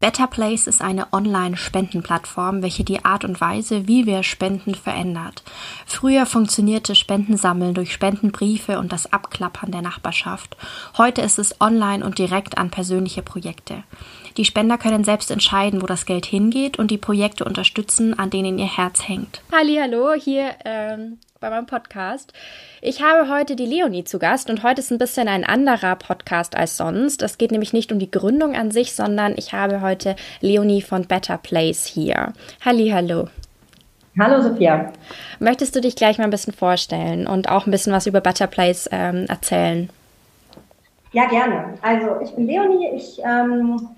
Better Place ist eine Online-Spendenplattform, welche die Art und Weise, wie wir spenden, verändert. Früher funktionierte Spendensammeln durch Spendenbriefe und das Abklappern der Nachbarschaft. Heute ist es online und direkt an persönliche Projekte. Die Spender können selbst entscheiden, wo das Geld hingeht und die Projekte unterstützen, an denen ihr Herz hängt. Hallo, hier ähm, bei meinem Podcast. Ich habe heute die Leonie zu Gast und heute ist ein bisschen ein anderer Podcast als sonst. Es geht nämlich nicht um die Gründung an sich, sondern ich habe heute Leonie von Better Place hier. Halli, hallo. Hallo Sophia. Möchtest du dich gleich mal ein bisschen vorstellen und auch ein bisschen was über Better Place ähm, erzählen? Ja, gerne. Also ich bin Leonie, ich ähm,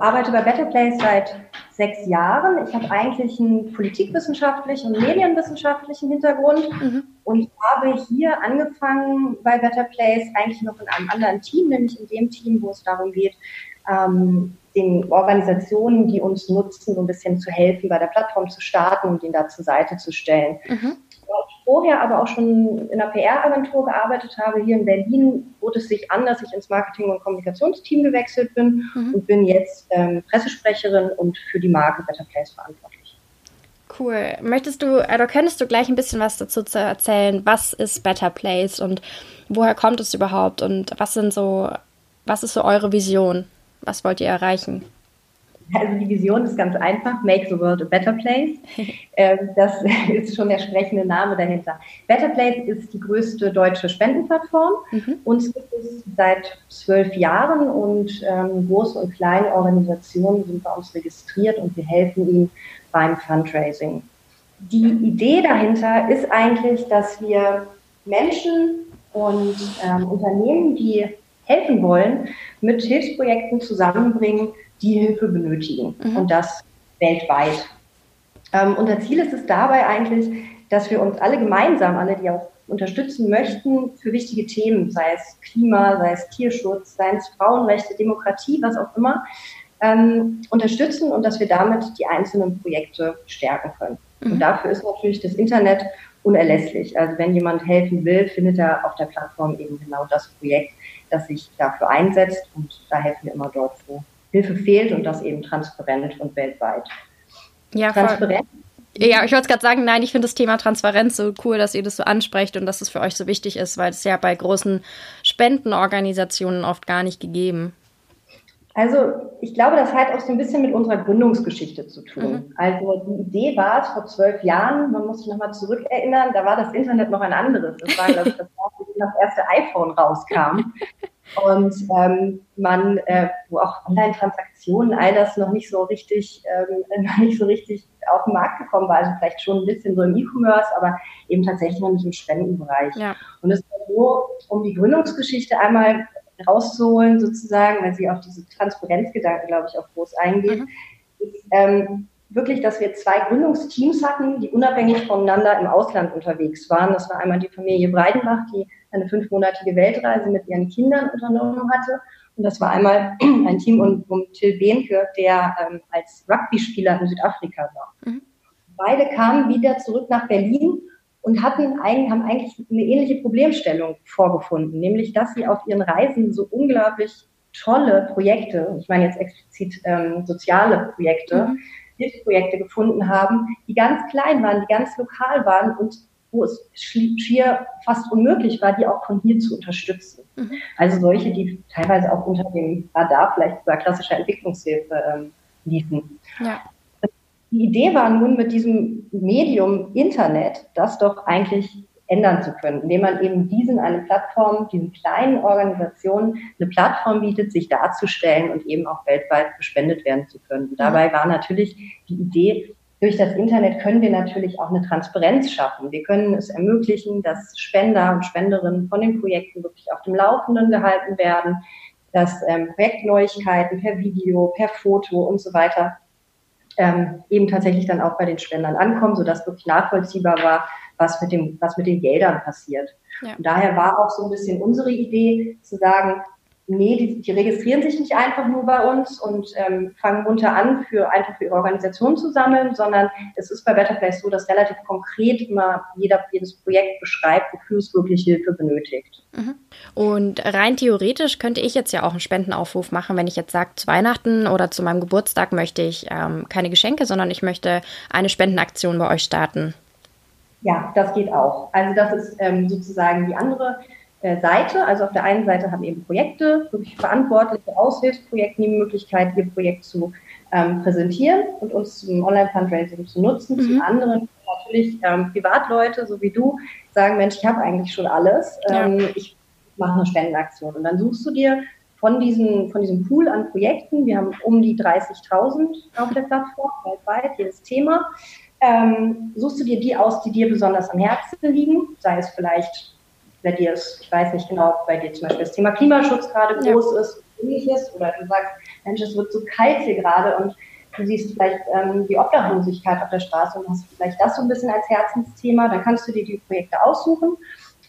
arbeite bei Better Place seit sechs Jahren. Ich habe eigentlich einen politikwissenschaftlichen und medienwissenschaftlichen Hintergrund mhm. und habe hier angefangen bei Better Place eigentlich noch in einem anderen Team, nämlich in dem Team, wo es darum geht, ähm, den Organisationen, die uns nutzen, so ein bisschen zu helfen, bei der Plattform zu starten und ihn da zur Seite zu stellen. Mhm vorher aber auch schon in einer PR-Agentur gearbeitet habe, hier in Berlin, bot es sich an, dass ich ins Marketing- und Kommunikationsteam gewechselt bin mhm. und bin jetzt ähm, Pressesprecherin und für die Marke Better Place verantwortlich. Cool. Möchtest du, oder könntest du gleich ein bisschen was dazu zu erzählen? Was ist Better Place und woher kommt es überhaupt und was sind so, was ist so eure Vision? Was wollt ihr erreichen? Also die Vision ist ganz einfach, Make the World a Better Place. Ähm, das ist schon der sprechende Name dahinter. Better Place ist die größte deutsche Spendenplattform. Mhm. Uns gibt es seit zwölf Jahren und ähm, große und kleine Organisationen sind bei uns registriert und wir helfen ihnen beim Fundraising. Die Idee dahinter ist eigentlich, dass wir Menschen und ähm, Unternehmen, die helfen wollen, mit Hilfsprojekten zusammenbringen, die Hilfe benötigen mhm. und das weltweit. Ähm, unser Ziel ist es dabei eigentlich, dass wir uns alle gemeinsam, alle, die auch unterstützen möchten, für wichtige Themen, sei es Klima, sei es Tierschutz, sei es Frauenrechte, Demokratie, was auch immer, ähm, unterstützen und dass wir damit die einzelnen Projekte stärken können. Mhm. Und dafür ist natürlich das Internet unerlässlich. Also wenn jemand helfen will, findet er auf der Plattform eben genau das Projekt, das sich dafür einsetzt und da helfen wir immer dort, wo Hilfe fehlt und das eben transparent und weltweit. Ja, transparent. Ja, ich wollte gerade sagen, nein, ich finde das Thema Transparenz so cool, dass ihr das so ansprecht und dass es für euch so wichtig ist, weil es ja bei großen Spendenorganisationen oft gar nicht gegeben. Also ich glaube, das hat auch so ein bisschen mit unserer Gründungsgeschichte zu tun. Mhm. Also die Idee war es vor zwölf Jahren, man muss sich nochmal zurückerinnern, da war das Internet noch ein anderes. Das war, glaube ich, das, das erste iPhone rauskam. und ähm, man, äh, wo auch Online-Transaktionen, all das noch nicht so richtig, ähm, noch nicht so richtig auf den Markt gekommen war, also vielleicht schon ein bisschen so im E-Commerce, aber eben tatsächlich noch nicht im Spendenbereich. Ja. Und es war so, um die Gründungsgeschichte einmal rauszuholen, sozusagen, weil sie auf diese Transparenzgedanken, glaube ich, auch groß eingeht, mhm. ist, ähm, wirklich, dass wir zwei Gründungsteams hatten, die unabhängig voneinander im Ausland unterwegs waren. Das war einmal die Familie Breidenbach, die eine fünfmonatige Weltreise mit ihren Kindern unternommen hatte. Und das war einmal ein Team um, um Till Behnke, der ähm, als Rugby-Spieler in Südafrika war. Mhm. Beide kamen wieder zurück nach Berlin und hatten ein, haben eigentlich eine ähnliche Problemstellung vorgefunden, nämlich dass sie auf ihren Reisen so unglaublich tolle Projekte, ich meine jetzt explizit ähm, soziale Projekte, mhm. Hilfsprojekte gefunden haben, die ganz klein waren, die ganz lokal waren und wo es schier fast unmöglich war, die auch von hier zu unterstützen. Mhm. Also solche, die teilweise auch unter dem Radar vielleicht über klassischer Entwicklungshilfe ähm, liefen. Ja. Die Idee war nun mit diesem Medium Internet, das doch eigentlich ändern zu können, indem man eben diesen eine Plattform, diesen kleinen Organisationen eine Plattform bietet, sich darzustellen und eben auch weltweit gespendet werden zu können. Und dabei war natürlich die Idee, durch das Internet können wir natürlich auch eine Transparenz schaffen. Wir können es ermöglichen, dass Spender und Spenderinnen von den Projekten wirklich auf dem Laufenden gehalten werden, dass ähm, Projektneuigkeiten per Video, per Foto und so weiter ähm, eben tatsächlich dann auch bei den Spendern ankommen, sodass wirklich nachvollziehbar war, was mit, dem, was mit den Geldern passiert. Ja. Und daher war auch so ein bisschen unsere Idee zu sagen, nee, die, die registrieren sich nicht einfach nur bei uns und ähm, fangen runter an, für einfach für ihre Organisation zu sammeln, sondern es ist bei Betterplace so, dass relativ konkret immer jeder jedes Projekt beschreibt, wofür es wirklich Hilfe benötigt. Mhm. Und rein theoretisch könnte ich jetzt ja auch einen Spendenaufruf machen, wenn ich jetzt sage, zu Weihnachten oder zu meinem Geburtstag möchte ich ähm, keine Geschenke, sondern ich möchte eine Spendenaktion bei euch starten. Ja, das geht auch. Also das ist ähm, sozusagen die andere Seite. Also auf der einen Seite haben eben Projekte, wirklich verantwortliche Aushilfsprojekte die Möglichkeit, ihr Projekt zu ähm, präsentieren und uns zum Online-Fundraising zu nutzen. Mhm. Zum anderen natürlich ähm, Privatleute, so wie du, sagen, Mensch, ich habe eigentlich schon alles. Ähm, ja. Ich mache eine Spendenaktion. Und dann suchst du dir von, diesen, von diesem Pool an Projekten, wir haben um die 30.000 auf der Plattform, weltweit, jedes Thema, ähm, suchst du dir die aus, die dir besonders am Herzen liegen, sei es vielleicht bei dir ist, ich weiß nicht genau, bei dir zum Beispiel das Thema Klimaschutz gerade groß ja. ist, ähnliches, oder du sagst, Mensch, es wird so kalt hier gerade und du siehst vielleicht ähm, die Obdachlosigkeit auf der Straße und hast vielleicht das so ein bisschen als Herzensthema, dann kannst du dir die Projekte aussuchen,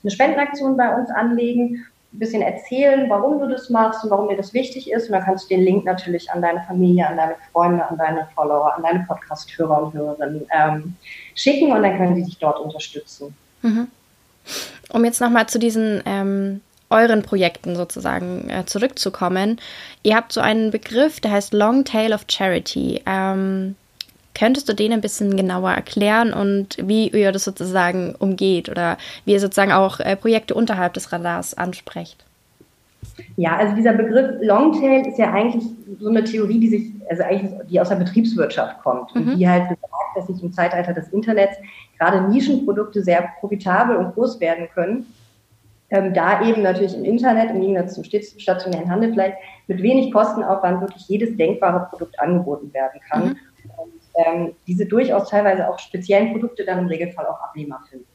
eine Spendenaktion bei uns anlegen, ein bisschen erzählen, warum du das machst und warum dir das wichtig ist. Und dann kannst du den Link natürlich an deine Familie, an deine Freunde, an deine Follower, an deine Podcast-Hörer und Hörerinnen ähm, schicken und dann können sie dich dort unterstützen. Mhm. Um jetzt nochmal zu diesen ähm, euren Projekten sozusagen äh, zurückzukommen. Ihr habt so einen Begriff, der heißt Long Tail of Charity. Ähm, könntest du den ein bisschen genauer erklären und wie ihr das sozusagen umgeht oder wie ihr sozusagen auch äh, Projekte unterhalb des Radars ansprecht? Ja, also dieser Begriff Longtail ist ja eigentlich so eine Theorie, die sich, also eigentlich, die aus der Betriebswirtschaft kommt mhm. und die halt besagt, dass sich im Zeitalter des Internets gerade Nischenprodukte sehr profitabel und groß werden können. Ähm, da eben natürlich im Internet, im Gegensatz zum stationären Handel vielleicht, mit wenig Kostenaufwand wirklich jedes denkbare Produkt angeboten werden kann. Mhm. Und ähm, diese durchaus teilweise auch speziellen Produkte dann im Regelfall auch Abnehmer finden.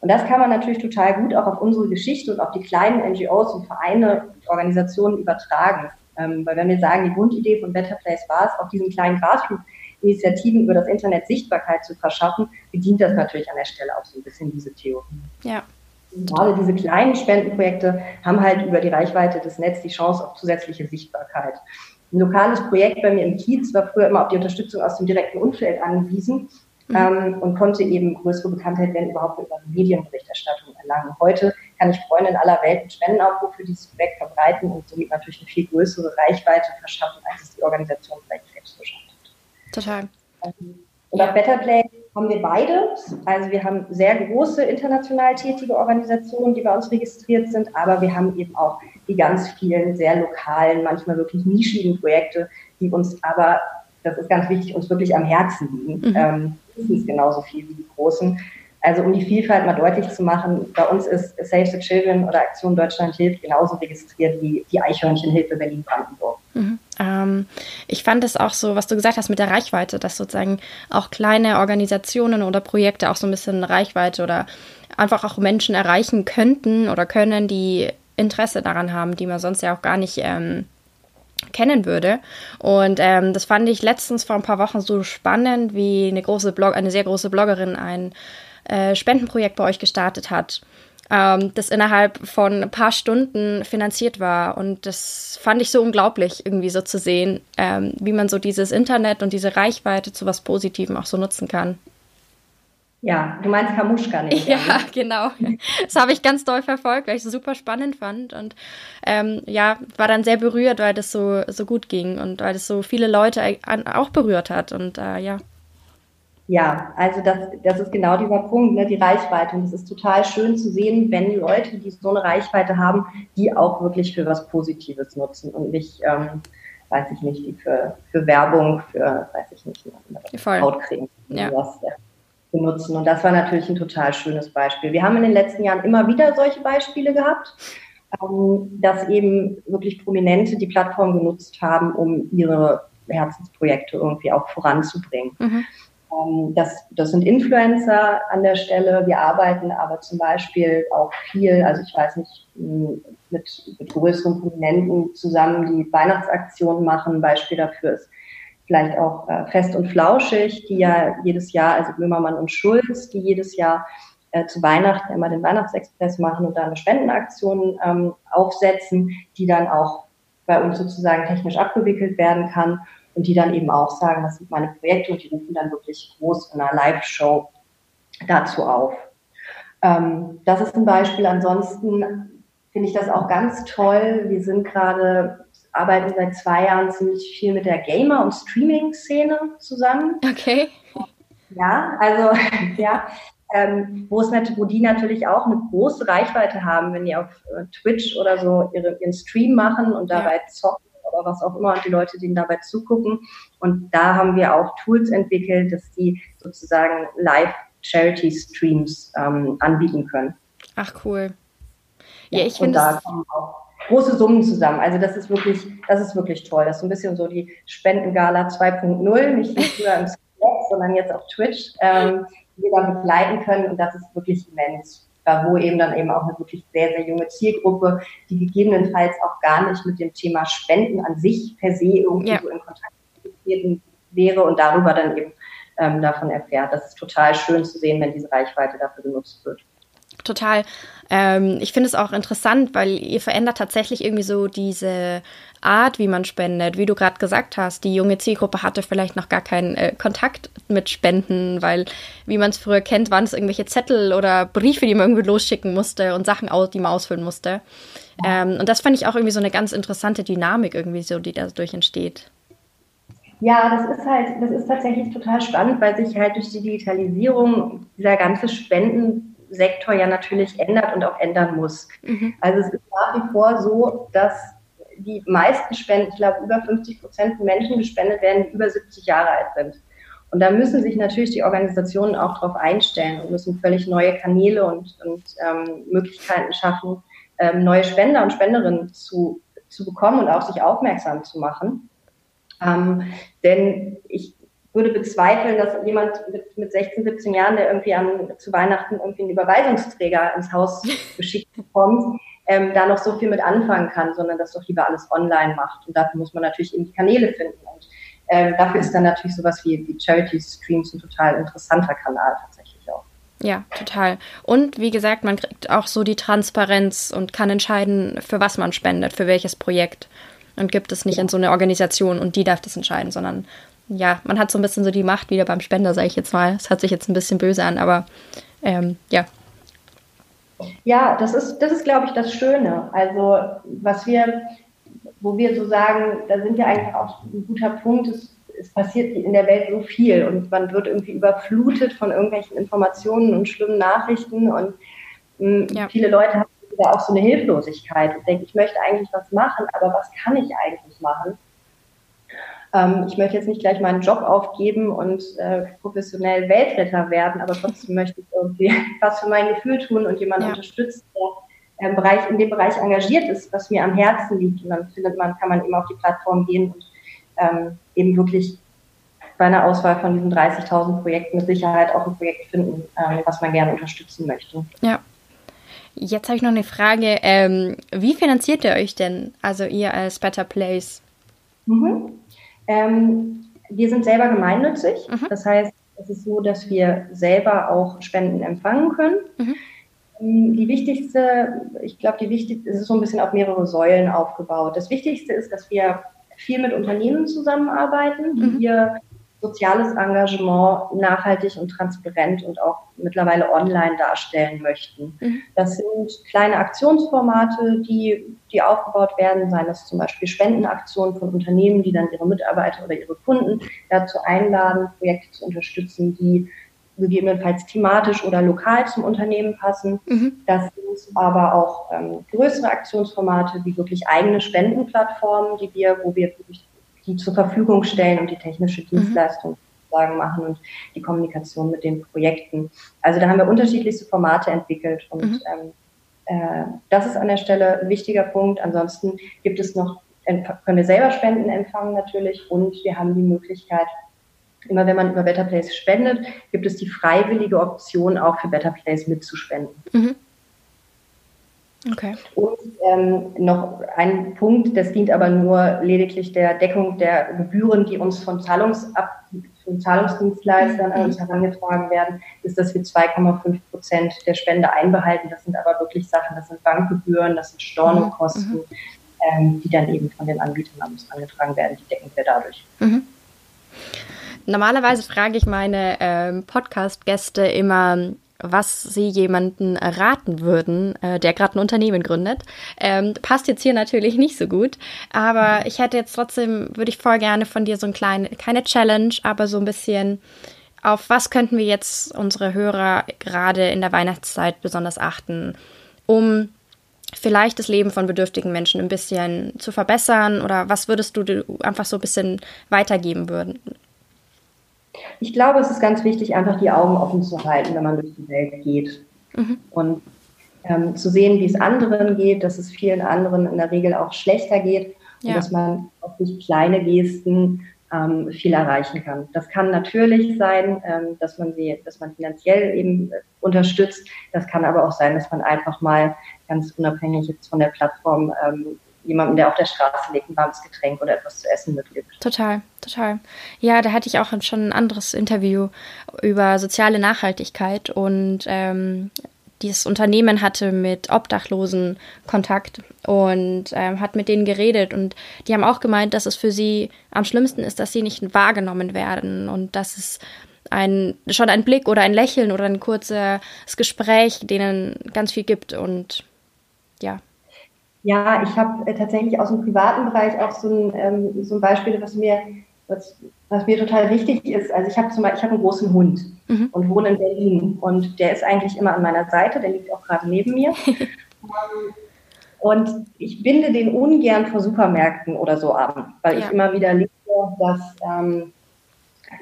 Und das kann man natürlich total gut auch auf unsere Geschichte und auf die kleinen NGOs und Vereine und Organisationen übertragen. Ähm, weil wenn wir sagen, die Grundidee von Better Place war es, auf diesen kleinen Grassroots-Initiativen über das Internet Sichtbarkeit zu verschaffen, bedient das natürlich an der Stelle auch so ein bisschen diese Theorie. Ja. Und gerade diese kleinen Spendenprojekte haben halt über die Reichweite des Netzes die Chance auf zusätzliche Sichtbarkeit. Ein lokales Projekt bei mir im Kiez war früher immer auf die Unterstützung aus dem direkten Umfeld angewiesen mhm. ähm, und konnte eben größere Bekanntheit, wenn überhaupt, über Medienberichterstattung erlangen. Heute kann ich Freunde in aller Welt einen Spendenaufruf für dieses Projekt verbreiten und somit natürlich eine viel größere Reichweite verschaffen, als es die Organisation vielleicht selbst geschafft hat. Total. Ähm, und auf Better Play haben wir beide. Also wir haben sehr große international tätige Organisationen, die bei uns registriert sind, aber wir haben eben auch die ganz vielen sehr lokalen, manchmal wirklich nischigen Projekte, die uns aber das ist ganz wichtig, uns wirklich am Herzen liegen. Mhm. Ähm, mindestens genauso viel wie die großen. Also um die Vielfalt mal deutlich zu machen, bei uns ist Save the Children oder Aktion Deutschland hilft genauso registriert wie die Eichhörnchenhilfe Berlin-Brandenburg. Mhm. Ähm, ich fand es auch so, was du gesagt hast mit der Reichweite, dass sozusagen auch kleine Organisationen oder Projekte auch so ein bisschen Reichweite oder einfach auch Menschen erreichen könnten oder können, die Interesse daran haben, die man sonst ja auch gar nicht ähm, kennen würde. Und ähm, das fand ich letztens vor ein paar Wochen so spannend, wie eine große Blog, eine sehr große Bloggerin ein äh, Spendenprojekt bei euch gestartet hat, ähm, das innerhalb von ein paar Stunden finanziert war. Und das fand ich so unglaublich, irgendwie so zu sehen, ähm, wie man so dieses Internet und diese Reichweite zu was Positivem auch so nutzen kann. Ja, du meinst Kamuschka nicht. Ja, ne? genau. Das habe ich ganz doll verfolgt, weil ich es super spannend fand und ähm, ja, war dann sehr berührt, weil das so, so gut ging und weil das so viele Leute auch berührt hat und äh, ja. Ja, also das, das ist genau dieser Punkt, ne, die Reichweite. Und es ist total schön zu sehen, wenn Leute, die so eine Reichweite haben, die auch wirklich für was Positives nutzen und nicht, ähm, weiß ich nicht, die für, für Werbung, für, weiß ich nicht, Hautcreme. Ja. Was, ja benutzen. Und das war natürlich ein total schönes Beispiel. Wir haben in den letzten Jahren immer wieder solche Beispiele gehabt, ähm, dass eben wirklich Prominente die Plattform genutzt haben, um ihre Herzensprojekte irgendwie auch voranzubringen. Mhm. Ähm, das, das sind Influencer an der Stelle. Wir arbeiten aber zum Beispiel auch viel, also ich weiß nicht, mit, mit größeren Prominenten zusammen, die Weihnachtsaktionen machen. Ein Beispiel dafür ist vielleicht auch äh, Fest und Flauschig, die ja jedes Jahr, also Böhmermann und Schulz, die jedes Jahr äh, zu Weihnachten immer den Weihnachtsexpress machen und da eine Spendenaktion ähm, aufsetzen, die dann auch bei uns sozusagen technisch abgewickelt werden kann und die dann eben auch sagen, das sind meine Projekte und die rufen dann wirklich groß in einer Live-Show dazu auf. Ähm, das ist ein Beispiel. Ansonsten finde ich das auch ganz toll. Wir sind gerade, arbeiten seit zwei Jahren ziemlich viel mit der Gamer- und Streaming-Szene zusammen. Okay. Ja, also ja, ähm, wo, es wo die natürlich auch eine große Reichweite haben, wenn die auf äh, Twitch oder so ihre, ihren Stream machen und dabei ja. zocken oder was auch immer und die Leute denen dabei zugucken. Und da haben wir auch Tools entwickelt, dass die sozusagen live Charity Streams ähm, anbieten können. Ach cool. Ja, ich finde da kommen auch große Summen zusammen. Also das ist wirklich, das ist wirklich toll. Das ist so ein bisschen so die Spendengala 2.0, nicht wie früher im Slack, sondern jetzt auf Twitch, ähm, die wir da begleiten können und das ist wirklich immens. Wo eben dann eben auch eine wirklich sehr, sehr junge Zielgruppe, die gegebenenfalls auch gar nicht mit dem Thema Spenden an sich per se irgendwie ja. so in Kontakt getreten wäre und darüber dann eben ähm, davon erfährt. Das ist total schön zu sehen, wenn diese Reichweite dafür genutzt wird. Total. Ähm, ich finde es auch interessant, weil ihr verändert tatsächlich irgendwie so diese Art, wie man spendet. Wie du gerade gesagt hast, die junge Zielgruppe hatte vielleicht noch gar keinen äh, Kontakt mit Spenden, weil, wie man es früher kennt, waren es irgendwelche Zettel oder Briefe, die man irgendwie losschicken musste und Sachen, die man ausfüllen musste. Ähm, und das fand ich auch irgendwie so eine ganz interessante Dynamik irgendwie so, die dadurch entsteht. Ja, das ist halt, das ist tatsächlich total spannend, weil sich halt durch die Digitalisierung dieser ganze Spendensektor ja natürlich ändert und auch ändern muss. Mhm. Also es ist nach wie vor so, dass die meisten Spenden, ich glaube über 50 Prozent von Menschen gespendet werden, die über 70 Jahre alt sind. Und da müssen sich natürlich die Organisationen auch darauf einstellen und müssen völlig neue Kanäle und, und ähm, Möglichkeiten schaffen, ähm, neue Spender und Spenderinnen zu, zu bekommen und auch sich aufmerksam zu machen. Ähm, denn ich würde bezweifeln, dass jemand mit, mit 16, 17 Jahren, der irgendwie am, zu Weihnachten irgendwie einen Überweisungsträger ins Haus geschickt bekommt, ähm, da noch so viel mit anfangen kann, sondern das doch lieber alles online macht. Und dafür muss man natürlich eben die Kanäle finden. Und ähm, dafür ist dann natürlich sowas wie, wie Charity Streams ein total interessanter Kanal tatsächlich auch. Ja, total. Und wie gesagt, man kriegt auch so die Transparenz und kann entscheiden, für was man spendet, für welches Projekt und gibt es nicht in so eine Organisation und die darf das entscheiden, sondern ja, man hat so ein bisschen so die Macht wieder beim Spender, sage ich jetzt mal. Es hört sich jetzt ein bisschen böse an, aber ähm, ja. Ja, das ist, das ist, glaube ich, das Schöne. Also, was wir, wo wir so sagen, da sind wir eigentlich auch ein guter Punkt, es, es passiert in der Welt so viel und man wird irgendwie überflutet von irgendwelchen Informationen und schlimmen Nachrichten und mh, hm, ja. viele Leute haben da auch so eine Hilflosigkeit und denke, ich möchte eigentlich was machen, aber was kann ich eigentlich machen? Ähm, ich möchte jetzt nicht gleich meinen Job aufgeben und äh, professionell Weltretter werden, aber trotzdem möchte ich irgendwie was für mein Gefühl tun und jemanden ja. unterstützen, der im Bereich, in dem Bereich engagiert ist, was mir am Herzen liegt. Und dann findet man, kann man eben auf die Plattform gehen und ähm, eben wirklich bei einer Auswahl von diesen 30.000 Projekten mit Sicherheit auch ein Projekt finden, ähm, was man gerne unterstützen möchte. Ja, Jetzt habe ich noch eine Frage. Ähm, wie finanziert ihr euch denn, also ihr als Better Place? Mhm. Ähm, wir sind selber gemeinnützig. Mhm. Das heißt, es ist so, dass wir selber auch Spenden empfangen können. Mhm. Ähm, die wichtigste, ich glaube, die wichtigste, es ist so ein bisschen auf mehrere Säulen aufgebaut. Das Wichtigste ist, dass wir viel mit Unternehmen zusammenarbeiten, die mhm. wir soziales Engagement nachhaltig und transparent und auch mittlerweile online darstellen möchten. Mhm. Das sind kleine Aktionsformate, die, die aufgebaut werden, seien es zum Beispiel Spendenaktionen von Unternehmen, die dann ihre Mitarbeiter oder ihre Kunden dazu einladen, Projekte zu unterstützen, die gegebenenfalls thematisch oder lokal zum Unternehmen passen. Mhm. Das sind aber auch ähm, größere Aktionsformate wie wirklich eigene Spendenplattformen, die wir, wo wir wirklich die zur Verfügung stellen und die technische mhm. Dienstleistung sozusagen machen und die Kommunikation mit den Projekten. Also da haben wir unterschiedlichste Formate entwickelt und mhm. ähm, äh, das ist an der Stelle ein wichtiger Punkt. Ansonsten gibt es noch, können wir selber Spenden empfangen natürlich und wir haben die Möglichkeit, immer wenn man über Better Place spendet, gibt es die freiwillige Option auch für Better Place mitzuspenden. Mhm. Okay. Und ähm, noch ein Punkt, das dient aber nur lediglich der Deckung der Gebühren, die uns von, Zahlungsab von Zahlungsdienstleistern an uns mhm. herangetragen werden, ist, dass wir 2,5 Prozent der Spende einbehalten. Das sind aber wirklich Sachen, das sind Bankgebühren, das sind Stornokosten, mhm. ähm, die dann eben von den Anbietern an uns angetragen werden. Die decken wir dadurch. Mhm. Normalerweise frage ich meine ähm, Podcast-Gäste immer, was sie jemanden raten würden, äh, der gerade ein Unternehmen gründet. Ähm, passt jetzt hier natürlich nicht so gut, aber ich hätte jetzt trotzdem, würde ich voll gerne von dir so ein kleine, keine Challenge, aber so ein bisschen, auf was könnten wir jetzt unsere Hörer gerade in der Weihnachtszeit besonders achten, um vielleicht das Leben von bedürftigen Menschen ein bisschen zu verbessern oder was würdest du einfach so ein bisschen weitergeben würden, ich glaube, es ist ganz wichtig, einfach die Augen offen zu halten, wenn man durch die Welt geht. Mhm. Und ähm, zu sehen, wie es anderen geht, dass es vielen anderen in der Regel auch schlechter geht ja. und dass man auch durch kleine Gesten ähm, viel erreichen kann. Das kann natürlich sein, ähm, dass man sie, dass man finanziell eben äh, unterstützt. Das kann aber auch sein, dass man einfach mal ganz unabhängig jetzt von der Plattform ähm, jemandem, der auf der Straße liegt, ein warmes Getränk oder etwas zu essen mitgibt. Total, total. Ja, da hatte ich auch schon ein anderes Interview über soziale Nachhaltigkeit und ähm, dieses Unternehmen hatte mit Obdachlosen Kontakt und ähm, hat mit denen geredet und die haben auch gemeint, dass es für sie am schlimmsten ist, dass sie nicht wahrgenommen werden und dass es ein, schon ein Blick oder ein Lächeln oder ein kurzes Gespräch denen ganz viel gibt und ja, ja, ich habe äh, tatsächlich aus dem privaten Bereich auch so ein, ähm, so ein Beispiel, was mir, was, was mir total wichtig ist. Also ich habe zum Beispiel, ich habe einen großen Hund mhm. und wohne in Berlin und der ist eigentlich immer an meiner Seite, der liegt auch gerade neben mir. Und ich binde den ungern vor Supermärkten oder so an, weil ja. ich immer wieder lese, dass, ähm,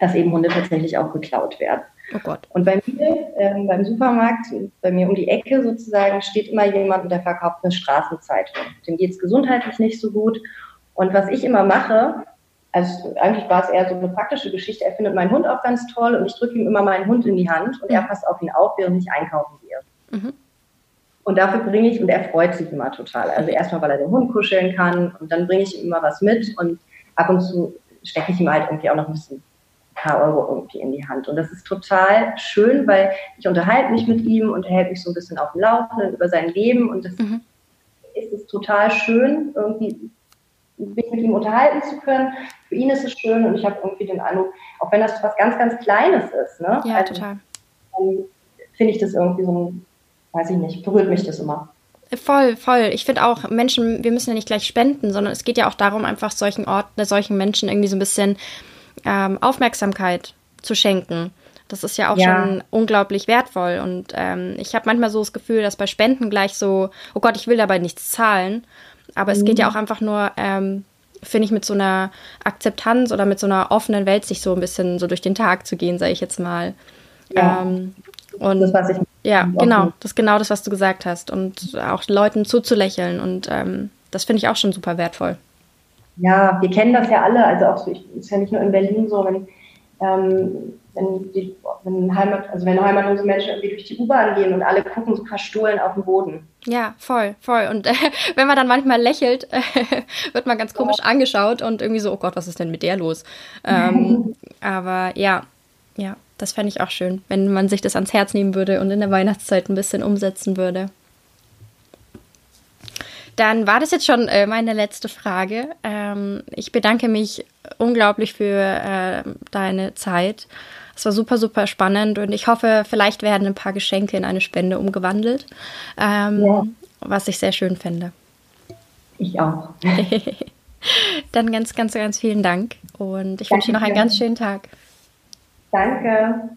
dass eben Hunde tatsächlich auch geklaut werden. Oh Gott. Und bei mir, ähm, beim Supermarkt, bei mir um die Ecke sozusagen, steht immer jemand der verkauft eine Straßenzeitung. Dem geht es gesundheitlich nicht so gut. Und was ich immer mache, also eigentlich war es eher so eine praktische Geschichte, er findet meinen Hund auch ganz toll und ich drücke ihm immer meinen Hund in die Hand und mhm. er passt auf ihn auf, während ich einkaufen gehe. Mhm. Und dafür bringe ich, und er freut sich immer total. Also erstmal, weil er den Hund kuscheln kann und dann bringe ich ihm immer was mit und ab und zu stecke ich ihm halt irgendwie auch noch ein bisschen paar Euro irgendwie in die Hand. Und das ist total schön, weil ich unterhalte mich mit ihm und er hält mich so ein bisschen auf dem Laufenden über sein Leben und das mhm. ist es total schön, irgendwie mich mit ihm unterhalten zu können. Für ihn ist es schön und ich habe irgendwie den Eindruck, auch wenn das was ganz, ganz Kleines ist, ne? Ja, also, total. finde ich das irgendwie so ein, weiß ich nicht, berührt mich das immer. Voll, voll. Ich finde auch, Menschen, wir müssen ja nicht gleich spenden, sondern es geht ja auch darum, einfach solchen Orten, solchen Menschen irgendwie so ein bisschen ähm, Aufmerksamkeit zu schenken. Das ist ja auch ja. schon unglaublich wertvoll. Und ähm, ich habe manchmal so das Gefühl, dass bei Spenden gleich so, oh Gott, ich will dabei nichts zahlen. Aber mhm. es geht ja mhm. auch einfach nur, ähm, finde ich, mit so einer Akzeptanz oder mit so einer offenen Welt sich so ein bisschen so durch den Tag zu gehen, sage ich jetzt mal. Ja. Ähm, und das, was ich ja, genau, das ist genau das, was du gesagt hast. Und auch Leuten zuzulächeln. Und ähm, das finde ich auch schon super wertvoll. Ja, wir kennen das ja alle. Also auch so, ich, ist ja nicht nur in Berlin so, wenn, ähm, wenn, die, wenn, Heimat, also wenn heimatlose Menschen irgendwie durch die U-Bahn gehen und alle gucken so verstohlen auf den Boden. Ja, voll, voll. Und äh, wenn man dann manchmal lächelt, äh, wird man ganz komisch ja. angeschaut und irgendwie so, oh Gott, was ist denn mit der los? Ähm, aber ja, ja, das fände ich auch schön, wenn man sich das ans Herz nehmen würde und in der Weihnachtszeit ein bisschen umsetzen würde. Dann war das jetzt schon äh, meine letzte Frage. Ähm, ich bedanke mich unglaublich für äh, deine Zeit. Es war super, super spannend und ich hoffe, vielleicht werden ein paar Geschenke in eine Spende umgewandelt, ähm, ja. was ich sehr schön finde. Ich auch. Dann ganz, ganz, ganz vielen Dank und ich wünsche dir noch einen ganz schönen Tag. Danke.